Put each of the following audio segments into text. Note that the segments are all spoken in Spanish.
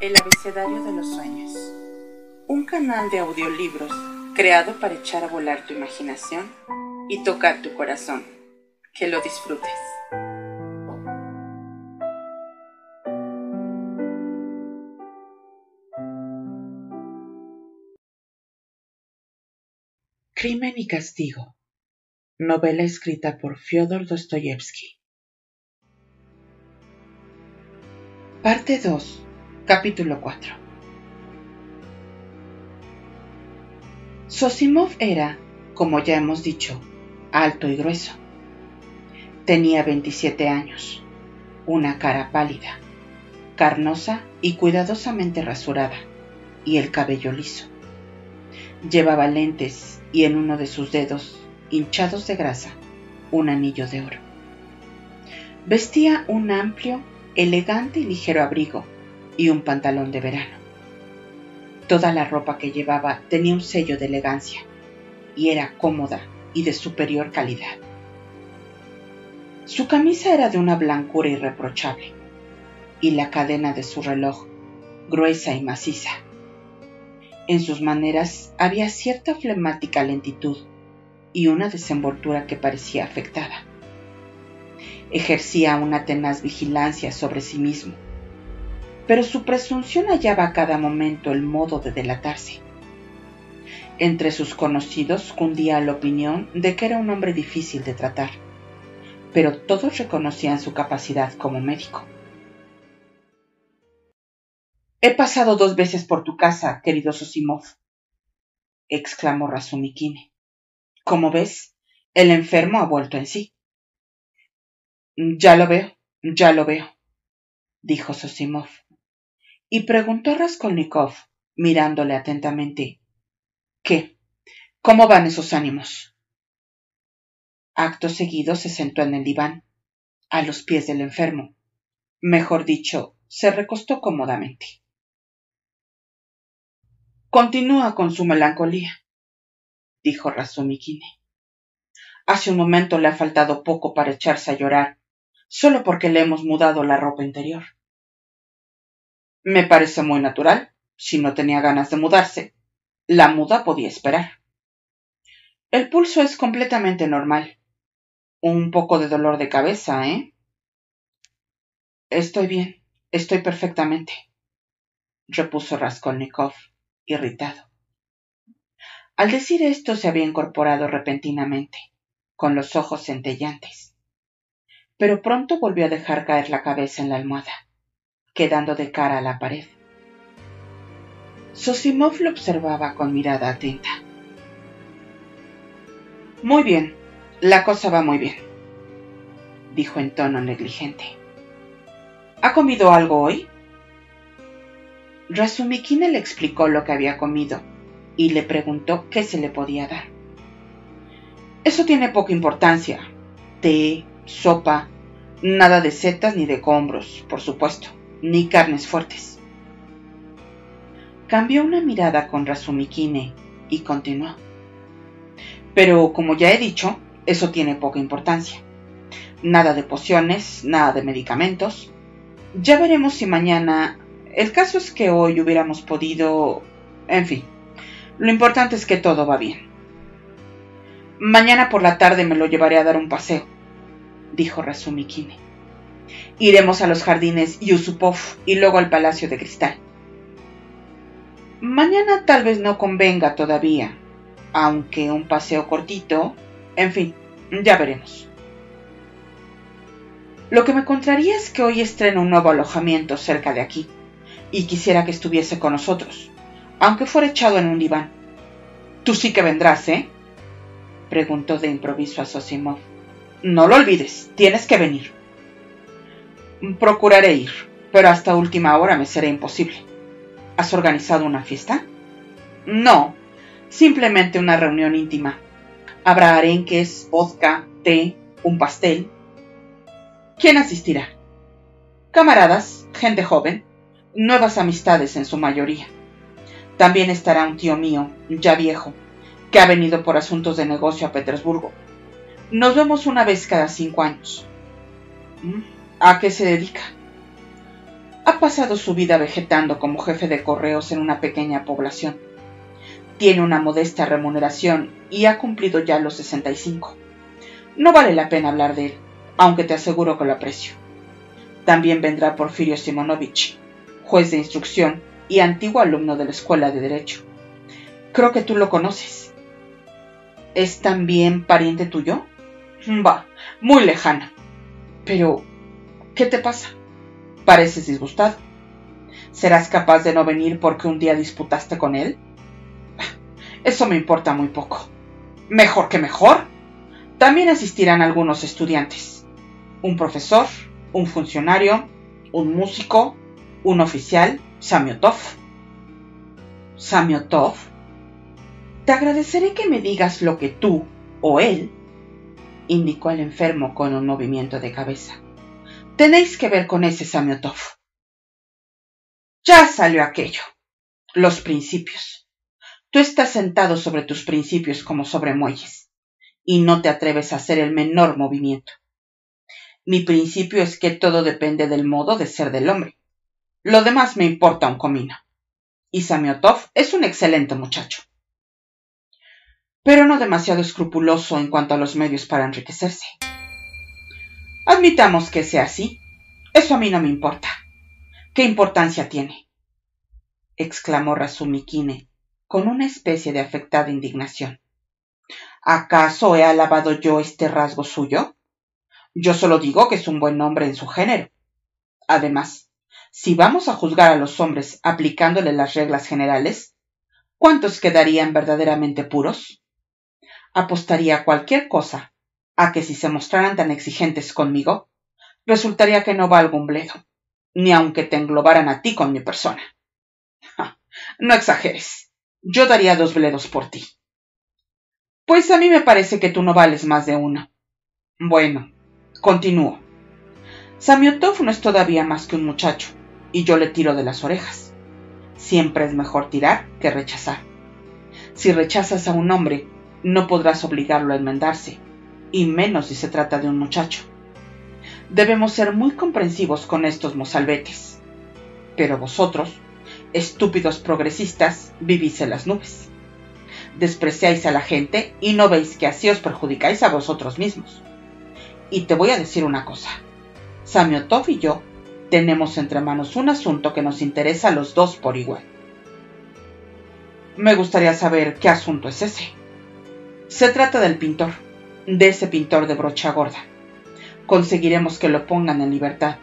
El abecedario de los sueños. Un canal de audiolibros creado para echar a volar tu imaginación y tocar tu corazón. Que lo disfrutes. Crimen y castigo. Novela escrita por Fyodor Dostoyevsky. Parte 2. Capítulo 4. Sosimov era, como ya hemos dicho, alto y grueso. Tenía 27 años, una cara pálida, carnosa y cuidadosamente rasurada, y el cabello liso. Llevaba lentes y en uno de sus dedos, hinchados de grasa, un anillo de oro. Vestía un amplio elegante y ligero abrigo y un pantalón de verano. Toda la ropa que llevaba tenía un sello de elegancia y era cómoda y de superior calidad. Su camisa era de una blancura irreprochable y la cadena de su reloj gruesa y maciza. En sus maneras había cierta flemática lentitud y una desenvoltura que parecía afectada ejercía una tenaz vigilancia sobre sí mismo, pero su presunción hallaba a cada momento el modo de delatarse. Entre sus conocidos cundía la opinión de que era un hombre difícil de tratar, pero todos reconocían su capacidad como médico. He pasado dos veces por tu casa, querido Sosimov, exclamó Razumikine. Como ves, el enfermo ha vuelto en sí. Ya lo veo, ya lo veo, dijo Sosimov, y preguntó Raskolnikov, mirándole atentamente, ¿qué? ¿Cómo van esos ánimos? Acto seguido se sentó en el diván, a los pies del enfermo. Mejor dicho, se recostó cómodamente. Continúa con su melancolía, dijo Razumikine. Hace un momento le ha faltado poco para echarse a llorar solo porque le hemos mudado la ropa interior. Me parece muy natural. Si no tenía ganas de mudarse, la muda podía esperar. El pulso es completamente normal. Un poco de dolor de cabeza, ¿eh? Estoy bien, estoy perfectamente, repuso Raskolnikov, irritado. Al decir esto se había incorporado repentinamente, con los ojos centellantes pero pronto volvió a dejar caer la cabeza en la almohada, quedando de cara a la pared. Sosimov lo observaba con mirada atenta. Muy bien, la cosa va muy bien, dijo en tono negligente. ¿Ha comido algo hoy? Razumikine le explicó lo que había comido y le preguntó qué se le podía dar. Eso tiene poca importancia. Té, sopa, nada de setas ni de combros, por supuesto, ni carnes fuertes. Cambió una mirada con Razumikine y continuó. Pero como ya he dicho, eso tiene poca importancia. Nada de pociones, nada de medicamentos. Ya veremos si mañana... El caso es que hoy hubiéramos podido... En fin, lo importante es que todo va bien. Mañana por la tarde me lo llevaré a dar un paseo dijo Razumikine. Iremos a los jardines Yusupov y luego al Palacio de Cristal. Mañana tal vez no convenga todavía, aunque un paseo cortito, en fin, ya veremos. Lo que me contraría es que hoy estreno un nuevo alojamiento cerca de aquí, y quisiera que estuviese con nosotros, aunque fuera echado en un diván. Tú sí que vendrás, ¿eh? preguntó de improviso a Sosimov. No lo olvides, tienes que venir. Procuraré ir, pero hasta última hora me será imposible. ¿Has organizado una fiesta? No, simplemente una reunión íntima. Habrá arenques, vodka, té, un pastel. ¿Quién asistirá? Camaradas, gente joven, nuevas amistades en su mayoría. También estará un tío mío, ya viejo, que ha venido por asuntos de negocio a Petersburgo nos vemos una vez cada cinco años. ¿A qué se dedica? Ha pasado su vida vegetando como jefe de correos en una pequeña población. Tiene una modesta remuneración y ha cumplido ya los 65. No vale la pena hablar de él, aunque te aseguro que lo aprecio. También vendrá Porfirio Simonovich, juez de instrucción y antiguo alumno de la Escuela de Derecho. Creo que tú lo conoces. ¿Es también pariente tuyo? Va, muy lejano. Pero, ¿qué te pasa? Pareces disgustado. ¿Serás capaz de no venir porque un día disputaste con él? Eso me importa muy poco. Mejor que mejor. También asistirán algunos estudiantes. Un profesor, un funcionario, un músico, un oficial, Samiotov. Samiotov. Te agradeceré que me digas lo que tú o él, indicó el enfermo con un movimiento de cabeza. Tenéis que ver con ese Samiotov. Ya salió aquello. Los principios. Tú estás sentado sobre tus principios como sobre muelles, y no te atreves a hacer el menor movimiento. Mi principio es que todo depende del modo de ser del hombre. Lo demás me importa un comino. Y Samiotov es un excelente muchacho. Pero no demasiado escrupuloso en cuanto a los medios para enriquecerse. Admitamos que sea así. Eso a mí no me importa. ¿Qué importancia tiene? exclamó Razumikine con una especie de afectada indignación. ¿Acaso he alabado yo este rasgo suyo? Yo solo digo que es un buen hombre en su género. Además, si vamos a juzgar a los hombres aplicándole las reglas generales, ¿cuántos quedarían verdaderamente puros? Apostaría cualquier cosa a que si se mostraran tan exigentes conmigo, resultaría que no valgo un bledo, ni aunque te englobaran a ti con mi persona. no exageres. Yo daría dos bledos por ti. Pues a mí me parece que tú no vales más de uno. Bueno, continúo. Samiotov no es todavía más que un muchacho, y yo le tiro de las orejas. Siempre es mejor tirar que rechazar. Si rechazas a un hombre, no podrás obligarlo a enmendarse, y menos si se trata de un muchacho. Debemos ser muy comprensivos con estos mozalbetes. Pero vosotros, estúpidos progresistas, vivís en las nubes. Despreciáis a la gente y no veis que así os perjudicáis a vosotros mismos. Y te voy a decir una cosa. Samiotov y yo tenemos entre manos un asunto que nos interesa a los dos por igual. Me gustaría saber qué asunto es ese. Se trata del pintor, de ese pintor de brocha gorda. Conseguiremos que lo pongan en libertad.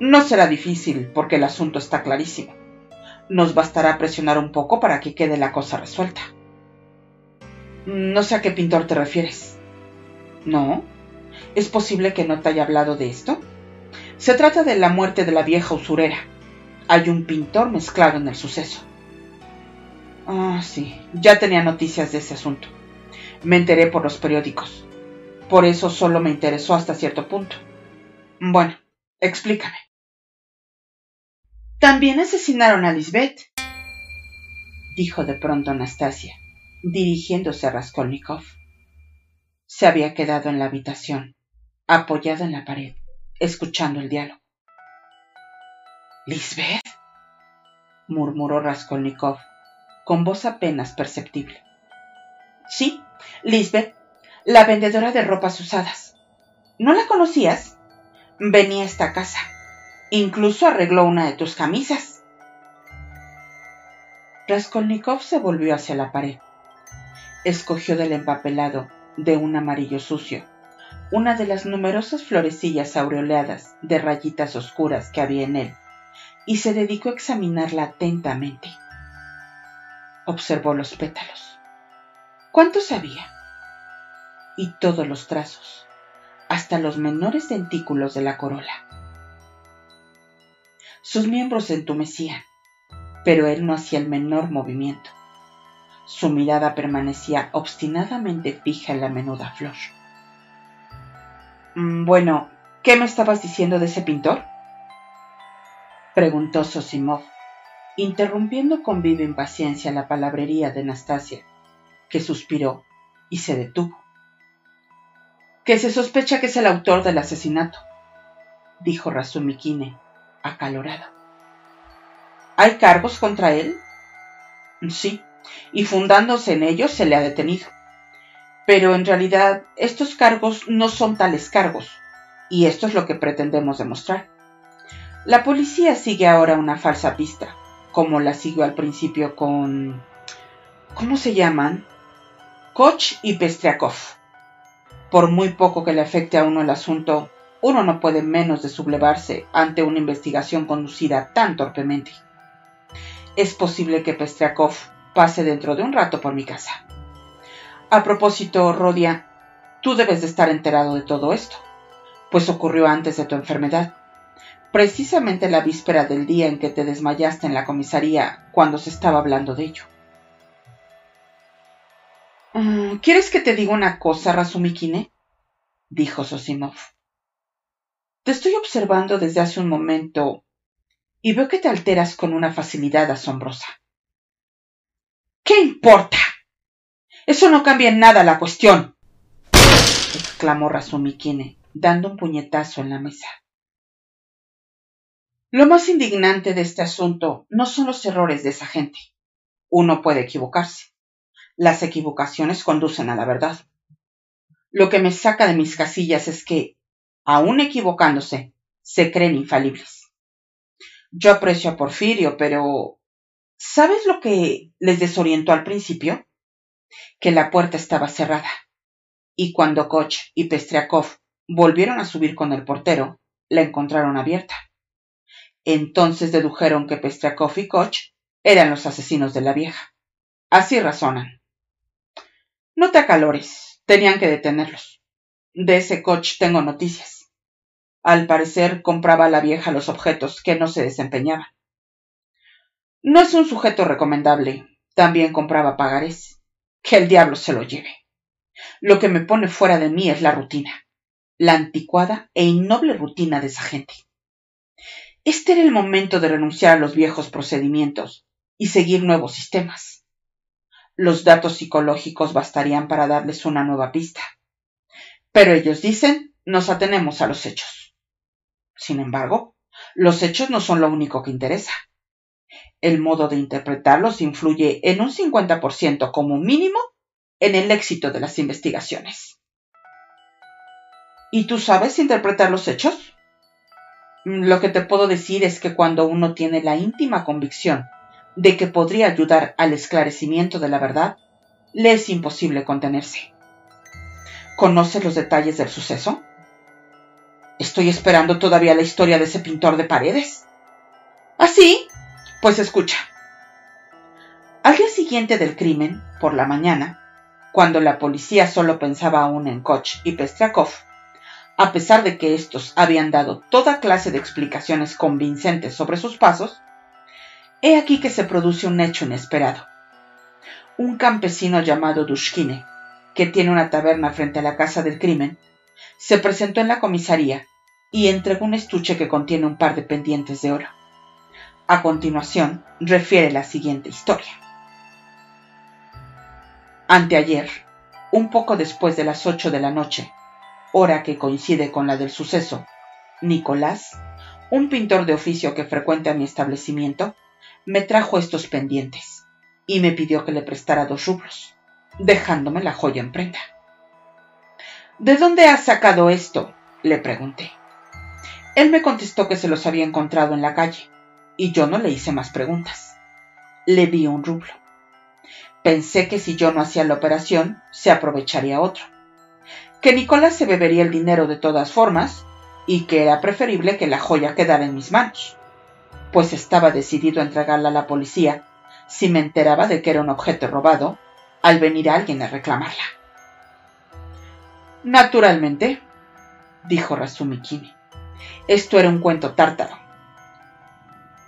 No será difícil porque el asunto está clarísimo. Nos bastará presionar un poco para que quede la cosa resuelta. No sé a qué pintor te refieres. ¿No? ¿Es posible que no te haya hablado de esto? Se trata de la muerte de la vieja usurera. Hay un pintor mezclado en el suceso. Ah, sí, ya tenía noticias de ese asunto. Me enteré por los periódicos. Por eso solo me interesó hasta cierto punto. Bueno, explícame. También asesinaron a Lisbeth, dijo de pronto Anastasia, dirigiéndose a Raskolnikov. Se había quedado en la habitación, apoyado en la pared escuchando el diálogo. ¿Lisbeth? murmuró Raskolnikov, con voz apenas perceptible. Sí, Lisbeth, la vendedora de ropas usadas. ¿No la conocías? Venía a esta casa. Incluso arregló una de tus camisas. Raskolnikov se volvió hacia la pared. Escogió del empapelado de un amarillo sucio una de las numerosas florecillas aureoleadas de rayitas oscuras que había en él, y se dedicó a examinarla atentamente. Observó los pétalos. ¿Cuántos había? Y todos los trazos, hasta los menores dentículos de la corola. Sus miembros se entumecían, pero él no hacía el menor movimiento. Su mirada permanecía obstinadamente fija en la menuda flor. Mm, bueno, ¿qué me estabas diciendo de ese pintor? preguntó Sosimov, interrumpiendo con viva impaciencia la palabrería de Anastasia, que suspiró y se detuvo. Que se sospecha que es el autor del asesinato, dijo Razumikine, acalorado. ¿Hay cargos contra él? Sí, y fundándose en ellos se le ha detenido. Pero en realidad estos cargos no son tales cargos, y esto es lo que pretendemos demostrar. La policía sigue ahora una falsa pista, como la siguió al principio con... ¿Cómo se llaman? Koch y Pestriakov. Por muy poco que le afecte a uno el asunto, uno no puede menos de sublevarse ante una investigación conducida tan torpemente. Es posible que Pestriakov pase dentro de un rato por mi casa. A propósito, Rodia, tú debes de estar enterado de todo esto, pues ocurrió antes de tu enfermedad, precisamente la víspera del día en que te desmayaste en la comisaría cuando se estaba hablando de ello. Mm, ¿Quieres que te diga una cosa, Razumikine? dijo Sosimov. Te estoy observando desde hace un momento y veo que te alteras con una facilidad asombrosa. ¿Qué importa? Eso no cambia en nada la cuestión, exclamó Razumikine, dando un puñetazo en la mesa. Lo más indignante de este asunto no son los errores de esa gente. Uno puede equivocarse. Las equivocaciones conducen a la verdad. Lo que me saca de mis casillas es que aun equivocándose, se creen infalibles. Yo aprecio a Porfirio, pero ¿sabes lo que les desorientó al principio? Que la puerta estaba cerrada. Y cuando Koch y Pestriakov volvieron a subir con el portero, la encontraron abierta. Entonces dedujeron que Pestriakov y Koch eran los asesinos de la vieja. Así razonan. No te acalores, tenían que detenerlos. De ese Koch tengo noticias. Al parecer compraba a la vieja los objetos que no se desempeñaban. No es un sujeto recomendable. También compraba pagarés. Que el diablo se lo lleve. Lo que me pone fuera de mí es la rutina, la anticuada e innoble rutina de esa gente. Este era el momento de renunciar a los viejos procedimientos y seguir nuevos sistemas. Los datos psicológicos bastarían para darles una nueva pista. Pero ellos dicen, nos atenemos a los hechos. Sin embargo, los hechos no son lo único que interesa. El modo de interpretarlos influye en un 50% como mínimo en el éxito de las investigaciones. ¿Y tú sabes interpretar los hechos? Lo que te puedo decir es que cuando uno tiene la íntima convicción de que podría ayudar al esclarecimiento de la verdad, le es imposible contenerse. ¿Conoces los detalles del suceso? Estoy esperando todavía la historia de ese pintor de paredes. ¿Así? ¿Ah, pues escucha. Al día siguiente del crimen, por la mañana, cuando la policía solo pensaba aún en Koch y Pestriakov, a pesar de que estos habían dado toda clase de explicaciones convincentes sobre sus pasos, he aquí que se produce un hecho inesperado. Un campesino llamado Dushkine, que tiene una taberna frente a la casa del crimen, se presentó en la comisaría y entregó un estuche que contiene un par de pendientes de oro. A continuación, refiere la siguiente historia. Anteayer, un poco después de las ocho de la noche, hora que coincide con la del suceso, Nicolás, un pintor de oficio que frecuenta mi establecimiento, me trajo estos pendientes y me pidió que le prestara dos rublos, dejándome la joya en prenda. ¿De dónde has sacado esto? le pregunté. Él me contestó que se los había encontrado en la calle, y yo no le hice más preguntas. Le di un rublo. Pensé que si yo no hacía la operación, se aprovecharía otro. Que Nicolás se bebería el dinero de todas formas, y que era preferible que la joya quedara en mis manos, pues estaba decidido a entregarla a la policía si me enteraba de que era un objeto robado al venir alguien a reclamarla. Naturalmente, dijo Razumikini. Esto era un cuento tártaro.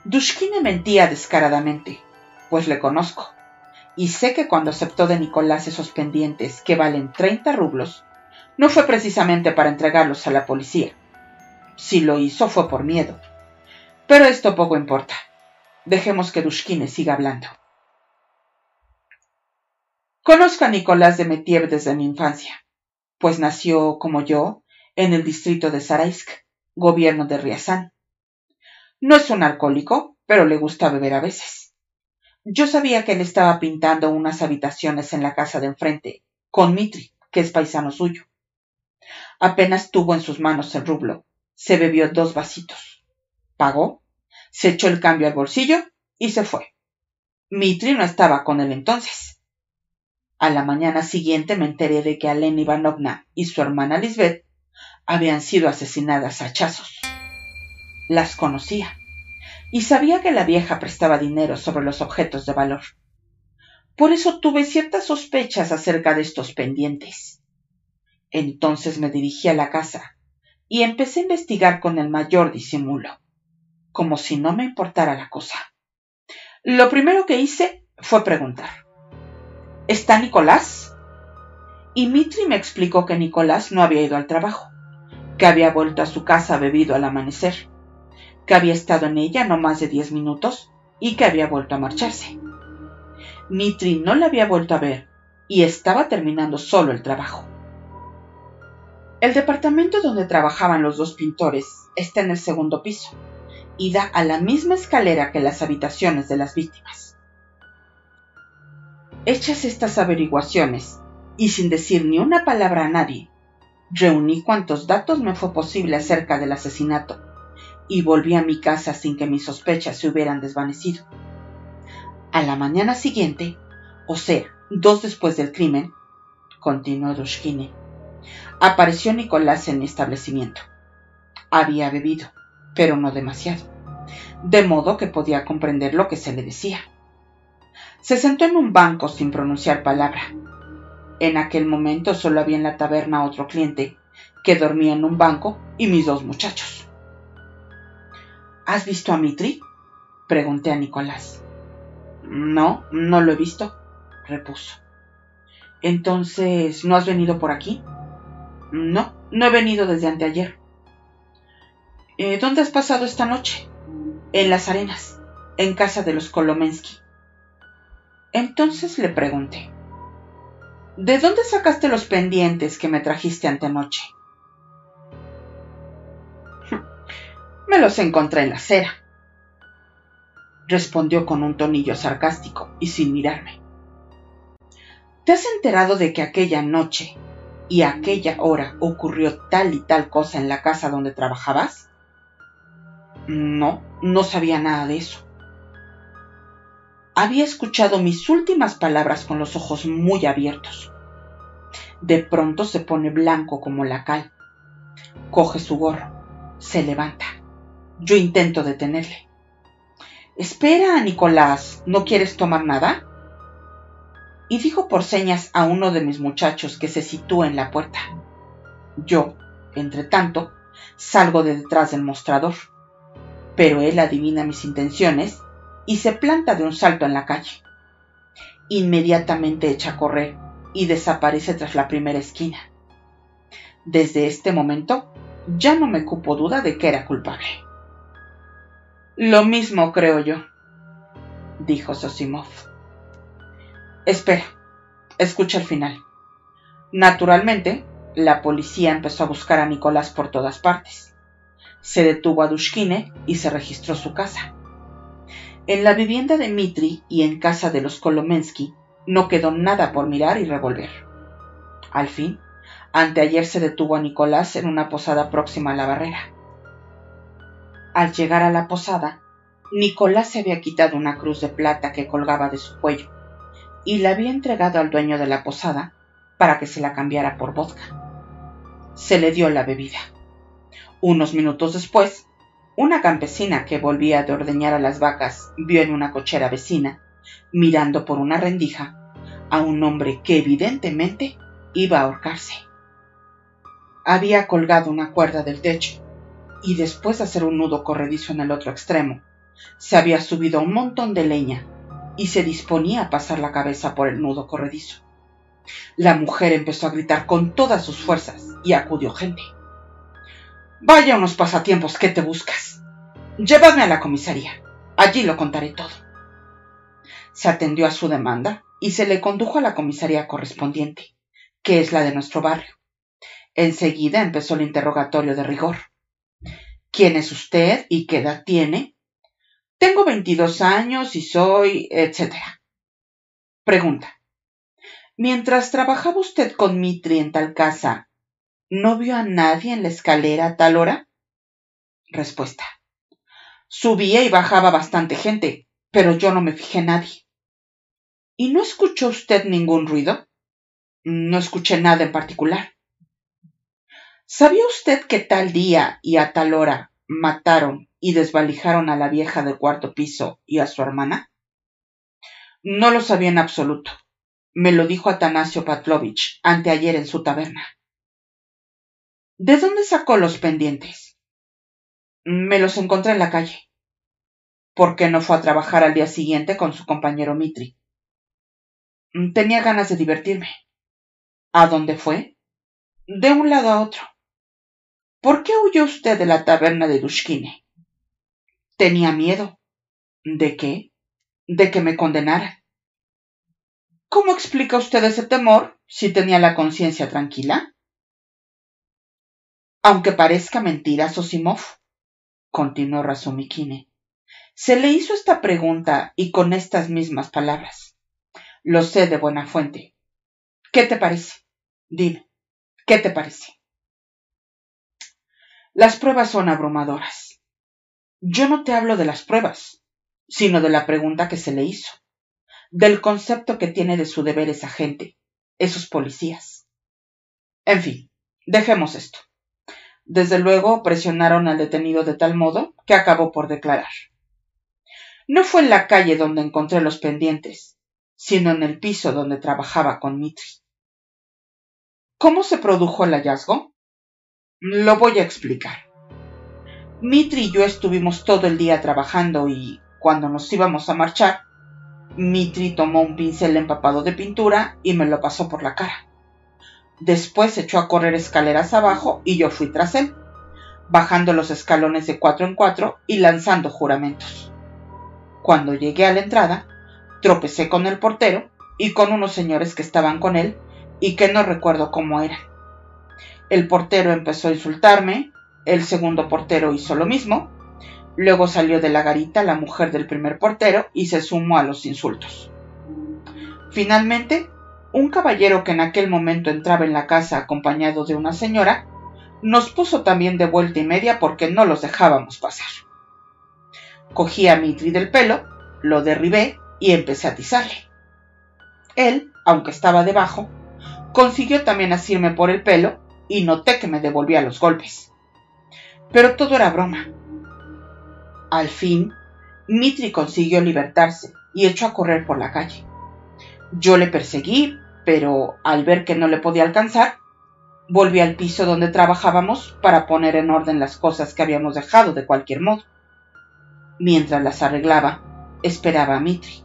Dushkine mentía descaradamente, pues le conozco, y sé que cuando aceptó de Nicolás esos pendientes que valen 30 rublos, no fue precisamente para entregarlos a la policía. Si lo hizo fue por miedo. Pero esto poco importa. Dejemos que Dushkine siga hablando. Conozco a Nicolás de Metiev desde mi infancia, pues nació, como yo, en el distrito de Saraisk, gobierno de Riazán. No es un alcohólico, pero le gusta beber a veces. Yo sabía que él estaba pintando unas habitaciones en la casa de enfrente, con Mitri, que es paisano suyo. Apenas tuvo en sus manos el rublo, se bebió dos vasitos. Pagó, se echó el cambio al bolsillo y se fue. Mitri no estaba con él entonces. A la mañana siguiente me enteré de que Alena Ivanovna y su hermana Lisbeth habían sido asesinadas a hachazos. Las conocía y sabía que la vieja prestaba dinero sobre los objetos de valor. Por eso tuve ciertas sospechas acerca de estos pendientes. Entonces me dirigí a la casa y empecé a investigar con el mayor disimulo, como si no me importara la cosa. Lo primero que hice fue preguntar ¿Está Nicolás? Y Mitri me explicó que Nicolás no había ido al trabajo, que había vuelto a su casa bebido al amanecer, que había estado en ella no más de diez minutos y que había vuelto a marcharse. Mitri no la había vuelto a ver y estaba terminando solo el trabajo. El departamento donde trabajaban los dos pintores está en el segundo piso y da a la misma escalera que las habitaciones de las víctimas. Hechas estas averiguaciones, y sin decir ni una palabra a nadie, reuní cuantos datos me fue posible acerca del asesinato y volví a mi casa sin que mis sospechas se hubieran desvanecido. A la mañana siguiente, o sea, dos después del crimen, continuó Dushkine, apareció Nicolás en mi establecimiento. Había bebido, pero no demasiado, de modo que podía comprender lo que se le decía. Se sentó en un banco sin pronunciar palabra. En aquel momento solo había en la taberna otro cliente, que dormía en un banco, y mis dos muchachos. ¿Has visto a Mitri? pregunté a Nicolás. No, no lo he visto, repuso. Entonces, ¿no has venido por aquí? No, no he venido desde anteayer. Eh, ¿Dónde has pasado esta noche? En las arenas, en casa de los Kolomensky. Entonces le pregunté, ¿de dónde sacaste los pendientes que me trajiste antenoche? Me los encontré en la acera, respondió con un tonillo sarcástico y sin mirarme. ¿Te has enterado de que aquella noche y aquella hora ocurrió tal y tal cosa en la casa donde trabajabas? No, no sabía nada de eso. Había escuchado mis últimas palabras con los ojos muy abiertos. De pronto se pone blanco como la cal. Coge su gorro. Se levanta. Yo intento detenerle. Espera, Nicolás, ¿no quieres tomar nada? Y dijo por señas a uno de mis muchachos que se sitúe en la puerta. Yo, entre tanto, salgo de detrás del mostrador. Pero él adivina mis intenciones y se planta de un salto en la calle. Inmediatamente echa a correr y desaparece tras la primera esquina. Desde este momento ya no me cupo duda de que era culpable. Lo mismo creo yo, dijo Sosimov. Espera, escucha el final. Naturalmente, la policía empezó a buscar a Nicolás por todas partes. Se detuvo a Dushkine y se registró su casa. En la vivienda de Mitri y en casa de los Kolomensky no quedó nada por mirar y revolver. Al fin, anteayer se detuvo a Nicolás en una posada próxima a la barrera. Al llegar a la posada, Nicolás se había quitado una cruz de plata que colgaba de su cuello y la había entregado al dueño de la posada para que se la cambiara por vodka. Se le dio la bebida. Unos minutos después, una campesina que volvía de ordeñar a las vacas vio en una cochera vecina, mirando por una rendija, a un hombre que evidentemente iba a ahorcarse. Había colgado una cuerda del techo y después de hacer un nudo corredizo en el otro extremo, se había subido a un montón de leña y se disponía a pasar la cabeza por el nudo corredizo. La mujer empezó a gritar con todas sus fuerzas y acudió gente. Vaya unos pasatiempos que te buscas. Llévame a la comisaría. Allí lo contaré todo. Se atendió a su demanda y se le condujo a la comisaría correspondiente, que es la de nuestro barrio. Enseguida empezó el interrogatorio de rigor. ¿Quién es usted y qué edad tiene? Tengo 22 años y soy, etc. Pregunta. Mientras trabajaba usted con Mitri en tal casa, ¿no vio a nadie en la escalera a tal hora? Respuesta. Subía y bajaba bastante gente, pero yo no me fijé en nadie. ¿Y no escuchó usted ningún ruido? No escuché nada en particular. ¿Sabía usted que tal día y a tal hora mataron y desvalijaron a la vieja del cuarto piso y a su hermana? No lo sabía en absoluto. Me lo dijo Atanasio Patlovich anteayer en su taberna. ¿De dónde sacó los pendientes? Me los encontré en la calle. ¿Por qué no fue a trabajar al día siguiente con su compañero Mitri? Tenía ganas de divertirme. ¿A dónde fue? De un lado a otro. ¿Por qué huyó usted de la taberna de Dushkine? Tenía miedo. ¿De qué? De que me condenaran. ¿Cómo explica usted ese temor si tenía la conciencia tranquila? Aunque parezca mentira, Sosimov, continuó Razumikine, se le hizo esta pregunta y con estas mismas palabras. Lo sé de buena fuente. ¿Qué te parece? Dime, ¿qué te parece? Las pruebas son abrumadoras. Yo no te hablo de las pruebas, sino de la pregunta que se le hizo, del concepto que tiene de su deber esa gente, esos policías. En fin, dejemos esto. Desde luego presionaron al detenido de tal modo que acabó por declarar. No fue en la calle donde encontré los pendientes, sino en el piso donde trabajaba con Mitri. ¿Cómo se produjo el hallazgo? Lo voy a explicar. Mitri y yo estuvimos todo el día trabajando y, cuando nos íbamos a marchar, Mitri tomó un pincel empapado de pintura y me lo pasó por la cara. Después echó a correr escaleras abajo y yo fui tras él, bajando los escalones de cuatro en cuatro y lanzando juramentos. Cuando llegué a la entrada, tropecé con el portero y con unos señores que estaban con él y que no recuerdo cómo eran. El portero empezó a insultarme, el segundo portero hizo lo mismo, luego salió de la garita la mujer del primer portero y se sumó a los insultos. Finalmente, un caballero que en aquel momento entraba en la casa acompañado de una señora, nos puso también de vuelta y media porque no los dejábamos pasar. Cogí a Mitri del pelo, lo derribé y empecé a atizarle. Él, aunque estaba debajo, consiguió también asirme por el pelo y noté que me devolvía los golpes. Pero todo era broma. Al fin, Mitri consiguió libertarse y echó a correr por la calle. Yo le perseguí, pero al ver que no le podía alcanzar, volví al piso donde trabajábamos para poner en orden las cosas que habíamos dejado de cualquier modo. Mientras las arreglaba, esperaba a Mitri.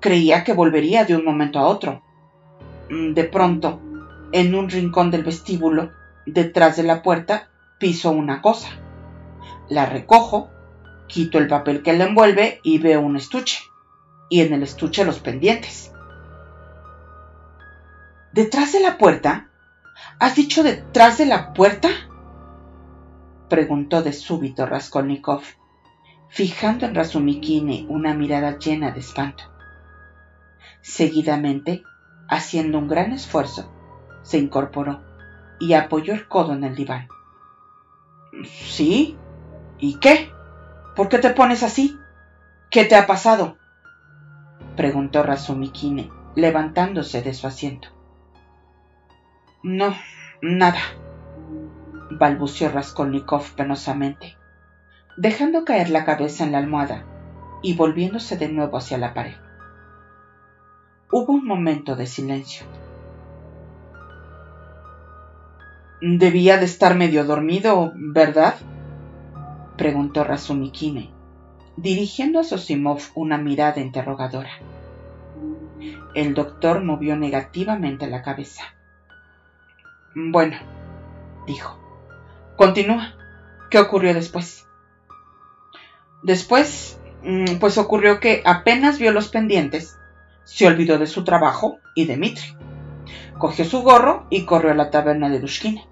Creía que volvería de un momento a otro, de pronto, en un rincón del vestíbulo, detrás de la puerta, piso una cosa. La recojo, quito el papel que la envuelve y veo un estuche. Y en el estuche los pendientes. ¿Detrás de la puerta? ¿Has dicho detrás de la puerta? preguntó de súbito Raskolnikov, fijando en Razumikine una mirada llena de espanto. Seguidamente haciendo un gran esfuerzo, se incorporó y apoyó el codo en el diván. ¿Sí? ¿Y qué? ¿Por qué te pones así? ¿Qué te ha pasado? preguntó Razumikine, levantándose de su asiento. No, nada, balbuceó Raskolnikov penosamente, dejando caer la cabeza en la almohada y volviéndose de nuevo hacia la pared. Hubo un momento de silencio. Debía de estar medio dormido, ¿verdad? preguntó Razumikine, dirigiendo a Sosimov una mirada interrogadora. El doctor movió negativamente la cabeza. Bueno, dijo. Continúa. ¿Qué ocurrió después? Después, mm, pues ocurrió que apenas vio los pendientes, se olvidó de su trabajo y de Mitri. Cogió su gorro y corrió a la taberna de Dushkine.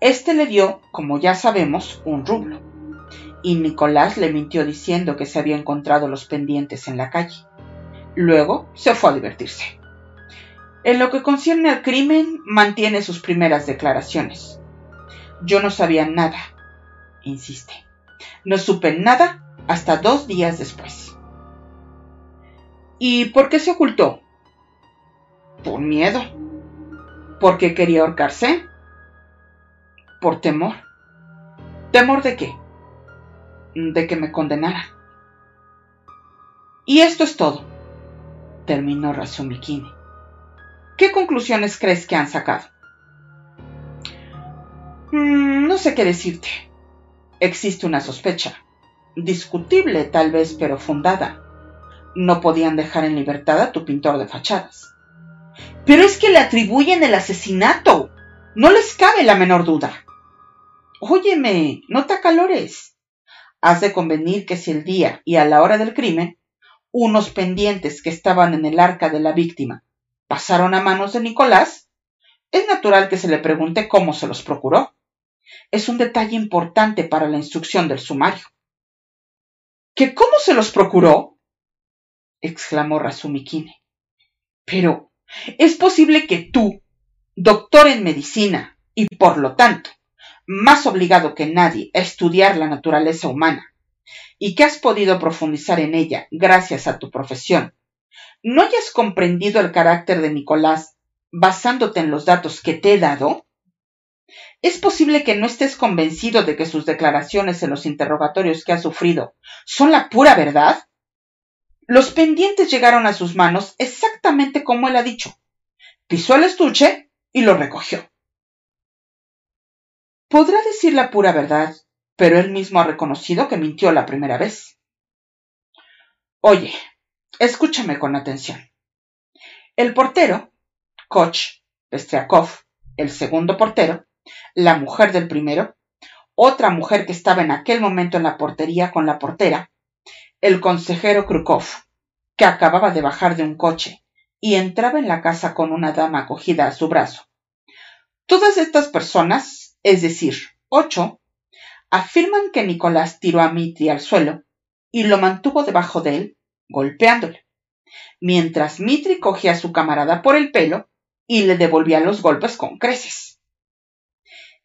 Este le dio, como ya sabemos, un rublo. y Nicolás le mintió diciendo que se había encontrado los pendientes en la calle. Luego se fue a divertirse. En lo que concierne al crimen, mantiene sus primeras declaraciones. Yo no sabía nada, insiste. No supe nada hasta dos días después. ¿Y por qué se ocultó? Por miedo. ¿Por qué quería ahorcarse? Por temor. ¿Temor de qué? De que me condenara. Y esto es todo, terminó Razumikine. ¿Qué conclusiones crees que han sacado? Mm, no sé qué decirte. Existe una sospecha, discutible tal vez, pero fundada. No podían dejar en libertad a tu pintor de fachadas. Pero es que le atribuyen el asesinato. No les cabe la menor duda. Óyeme, no te acalores. Has de convenir que si el día y a la hora del crimen, unos pendientes que estaban en el arca de la víctima pasaron a manos de Nicolás, es natural que se le pregunte cómo se los procuró. Es un detalle importante para la instrucción del sumario. ¿Que cómo se los procuró? exclamó Razumikine. Pero es posible que tú, doctor en medicina y por lo tanto más obligado que nadie a estudiar la naturaleza humana y que has podido profundizar en ella gracias a tu profesión, no hayas comprendido el carácter de Nicolás basándote en los datos que te he dado? ¿Es posible que no estés convencido de que sus declaraciones en los interrogatorios que ha sufrido son la pura verdad? Los pendientes llegaron a sus manos exactamente como él ha dicho. Pisó el estuche y lo recogió. Podrá decir la pura verdad, pero él mismo ha reconocido que mintió la primera vez. Oye, escúchame con atención. El portero, Koch Pestriakov, el segundo portero, la mujer del primero, otra mujer que estaba en aquel momento en la portería con la portera, el consejero Krukov, que acababa de bajar de un coche y entraba en la casa con una dama acogida a su brazo. Todas estas personas es decir, ocho, afirman que Nicolás tiró a Mitri al suelo y lo mantuvo debajo de él, golpeándole, mientras Mitri cogía a su camarada por el pelo y le devolvía los golpes con creces.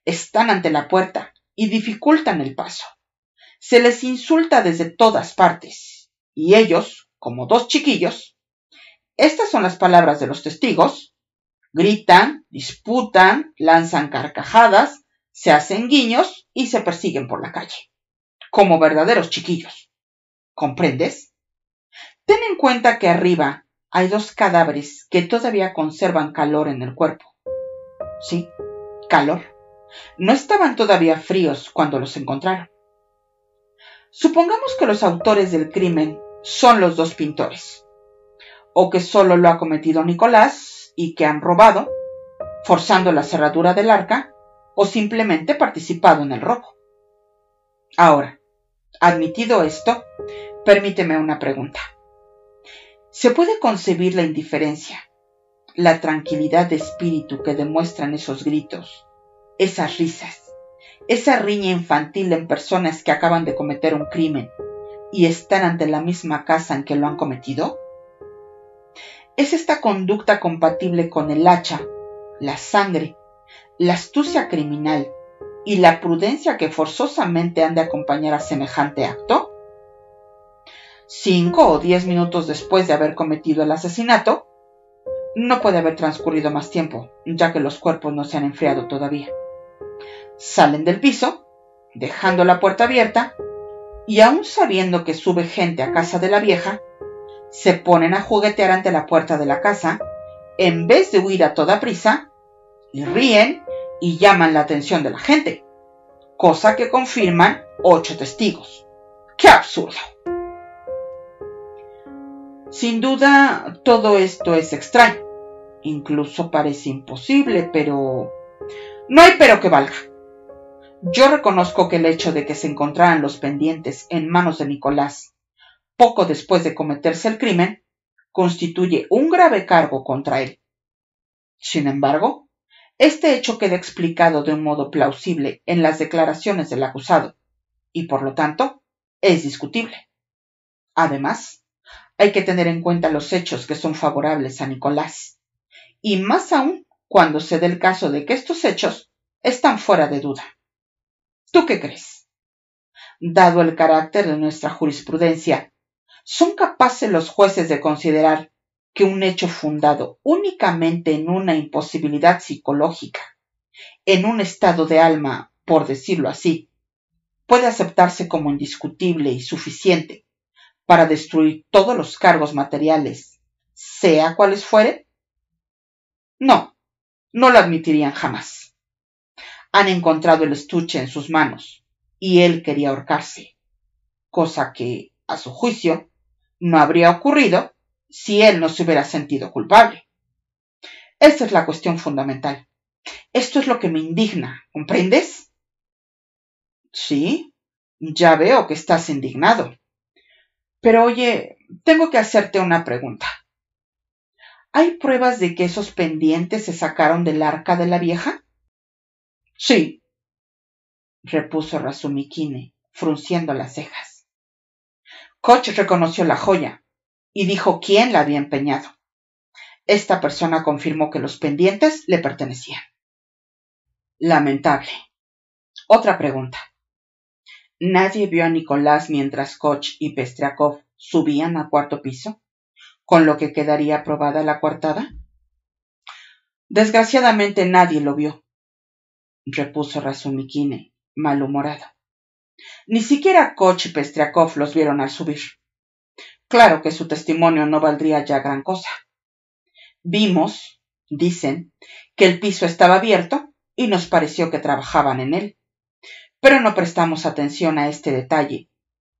Están ante la puerta y dificultan el paso. Se les insulta desde todas partes, y ellos, como dos chiquillos, estas son las palabras de los testigos, gritan, disputan, lanzan carcajadas, se hacen guiños y se persiguen por la calle, como verdaderos chiquillos. ¿Comprendes? Ten en cuenta que arriba hay dos cadáveres que todavía conservan calor en el cuerpo. Sí, calor. No estaban todavía fríos cuando los encontraron. Supongamos que los autores del crimen son los dos pintores, o que solo lo ha cometido Nicolás y que han robado, forzando la cerradura del arca o simplemente participado en el robo. Ahora, admitido esto, permíteme una pregunta. ¿Se puede concebir la indiferencia, la tranquilidad de espíritu que demuestran esos gritos, esas risas, esa riña infantil en personas que acaban de cometer un crimen y están ante la misma casa en que lo han cometido? ¿Es esta conducta compatible con el hacha, la sangre la astucia criminal y la prudencia que forzosamente han de acompañar a semejante acto? Cinco o diez minutos después de haber cometido el asesinato, no puede haber transcurrido más tiempo, ya que los cuerpos no se han enfriado todavía. Salen del piso, dejando la puerta abierta, y aun sabiendo que sube gente a casa de la vieja, se ponen a juguetear ante la puerta de la casa, en vez de huir a toda prisa, y ríen y llaman la atención de la gente, cosa que confirman ocho testigos. ¡Qué absurdo! Sin duda, todo esto es extraño. Incluso parece imposible, pero... No hay pero que valga. Yo reconozco que el hecho de que se encontraran los pendientes en manos de Nicolás poco después de cometerse el crimen constituye un grave cargo contra él. Sin embargo, este hecho queda explicado de un modo plausible en las declaraciones del acusado, y por lo tanto es discutible. Además, hay que tener en cuenta los hechos que son favorables a Nicolás, y más aún cuando se dé el caso de que estos hechos están fuera de duda. ¿Tú qué crees? Dado el carácter de nuestra jurisprudencia, ¿son capaces los jueces de considerar que un hecho fundado únicamente en una imposibilidad psicológica, en un estado de alma, por decirlo así, puede aceptarse como indiscutible y suficiente para destruir todos los cargos materiales, sea cuales fuere? No, no lo admitirían jamás. Han encontrado el estuche en sus manos y él quería ahorcarse, cosa que, a su juicio, no habría ocurrido si él no se hubiera sentido culpable. Esta es la cuestión fundamental. Esto es lo que me indigna, ¿comprendes? Sí, ya veo que estás indignado. Pero oye, tengo que hacerte una pregunta. ¿Hay pruebas de que esos pendientes se sacaron del arca de la vieja? Sí, repuso Razumikine, frunciendo las cejas. Koch reconoció la joya y dijo quién la había empeñado. Esta persona confirmó que los pendientes le pertenecían. Lamentable. Otra pregunta. Nadie vio a Nicolás mientras Koch y Pestriakov subían al cuarto piso, con lo que quedaría aprobada la coartada. Desgraciadamente nadie lo vio, repuso Razumikine, malhumorado. Ni siquiera Koch y Pestriakov los vieron al subir. Claro que su testimonio no valdría ya gran cosa. Vimos, dicen, que el piso estaba abierto y nos pareció que trabajaban en él pero no prestamos atención a este detalle,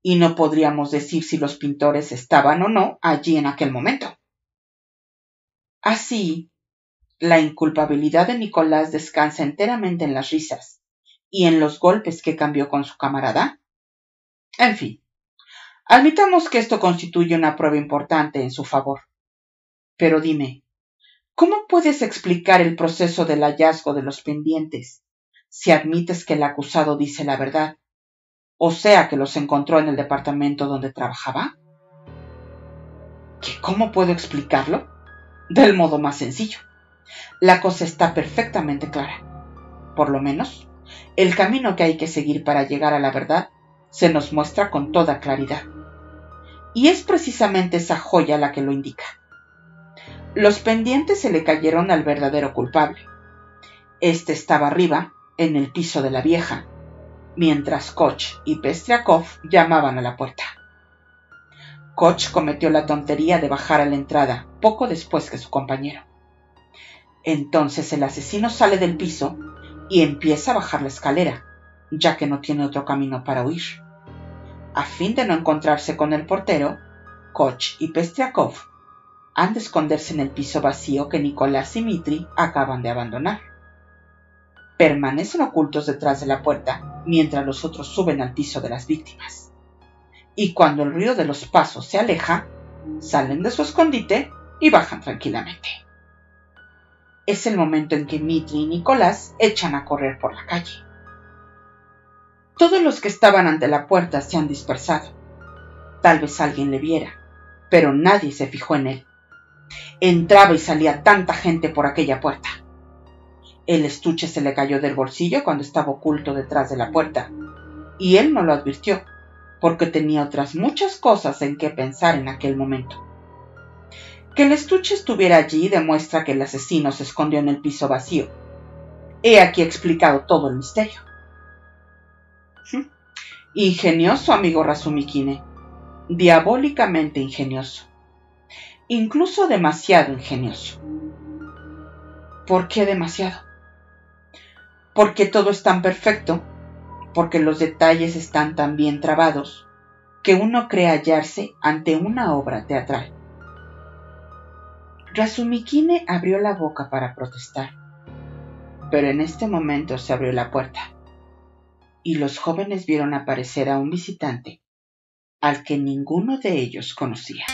y no podríamos decir si los pintores estaban o no allí en aquel momento. Así, la inculpabilidad de Nicolás descansa enteramente en las risas y en los golpes que cambió con su camarada. En fin, admitamos que esto constituye una prueba importante en su favor. Pero dime, ¿cómo puedes explicar el proceso del hallazgo de los pendientes si admites que el acusado dice la verdad, o sea que los encontró en el departamento donde trabajaba? ¿Cómo puedo explicarlo? Del modo más sencillo. La cosa está perfectamente clara. Por lo menos, el camino que hay que seguir para llegar a la verdad se nos muestra con toda claridad. Y es precisamente esa joya la que lo indica. Los pendientes se le cayeron al verdadero culpable. Este estaba arriba en el piso de la vieja, mientras Koch y Pestriakov llamaban a la puerta. Koch cometió la tontería de bajar a la entrada poco después que su compañero. Entonces el asesino sale del piso y empieza a bajar la escalera, ya que no tiene otro camino para huir. A fin de no encontrarse con el portero, Koch y Pestriakov han de esconderse en el piso vacío que Nicolás y Mitri acaban de abandonar permanecen ocultos detrás de la puerta mientras los otros suben al piso de las víctimas. Y cuando el ruido de los pasos se aleja, salen de su escondite y bajan tranquilamente. Es el momento en que Mitri y Nicolás echan a correr por la calle. Todos los que estaban ante la puerta se han dispersado. Tal vez alguien le viera, pero nadie se fijó en él. Entraba y salía tanta gente por aquella puerta. El estuche se le cayó del bolsillo cuando estaba oculto detrás de la puerta, y él no lo advirtió, porque tenía otras muchas cosas en que pensar en aquel momento. Que el estuche estuviera allí demuestra que el asesino se escondió en el piso vacío. He aquí explicado todo el misterio. Ingenioso, amigo Razumikine. Diabólicamente ingenioso. Incluso demasiado ingenioso. ¿Por qué demasiado? Porque todo es tan perfecto, porque los detalles están tan bien trabados, que uno cree hallarse ante una obra teatral. Razumikine abrió la boca para protestar, pero en este momento se abrió la puerta, y los jóvenes vieron aparecer a un visitante al que ninguno de ellos conocía.